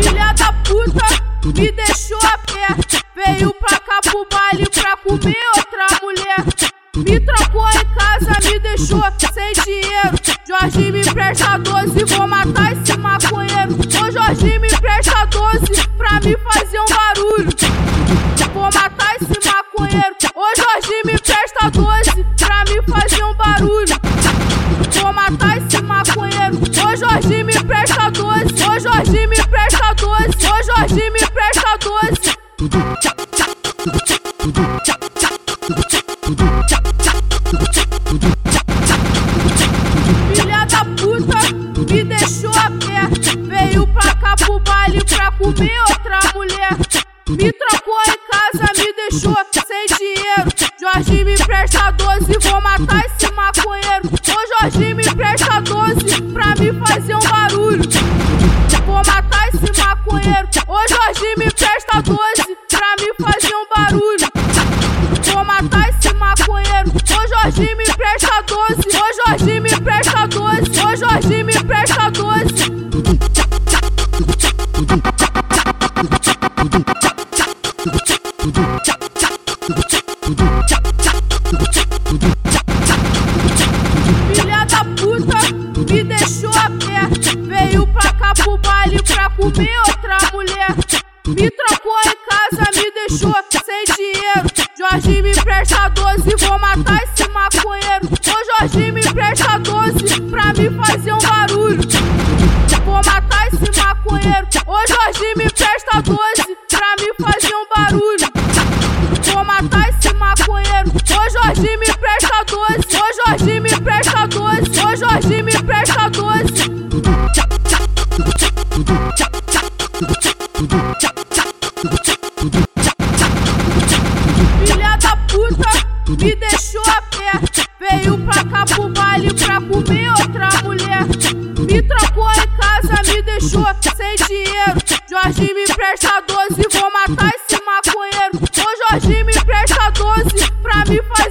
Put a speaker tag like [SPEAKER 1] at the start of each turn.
[SPEAKER 1] Filha da puta, me deixou a pé. Veio pra cá pro baile pra comer outra mulher. Me trocou em casa, me deixou sem dinheiro. Jorge me presta doce, vou matar esse maconheiro. Ô Jorge me presta doce pra me fazer um barulho. Vou matar esse maconheiro. Ô Jorge me presta Jorge me presta doce. Ô Jorge me presta doce. Ô Jorge me presta doce. Filha da puta, me deixou a pé. Veio pra cá pro baile pra comer outra mulher. Me trocou em casa, me deixou sem dinheiro. Jorge me presta doce, vou matar esse maconheiro. Ô Jorge me presta pra me fazer um barulho. Vou matar esse maconheiro. Ô Jorginho, me presta 12 pra me fazer um barulho. Vou matar esse maconheiro. Ô Jorginho, me presta 12. arrumei outra mulher. Me trocou em casa, me deixou sem dinheiro. Jorge me presta 12, vou matar esse maconheiro. Ô Jorge me presta 12 pra me fazer um barulho. Vou matar esse maconheiro. Ô Jorge me presta 12 pra me fazer um barulho. Vou matar esse maconheiro. Ô Jorge me presta 12. Ô Jorge me presta 12. Ô Jorge me presta 12. Me deixou a pé. Veio pra cá pro baile pra comer outra mulher. Me trocou em casa, me deixou sem dinheiro. Jorge me presta doce, vou matar esse maconheiro. Ô Jorge me presta doce pra me fazer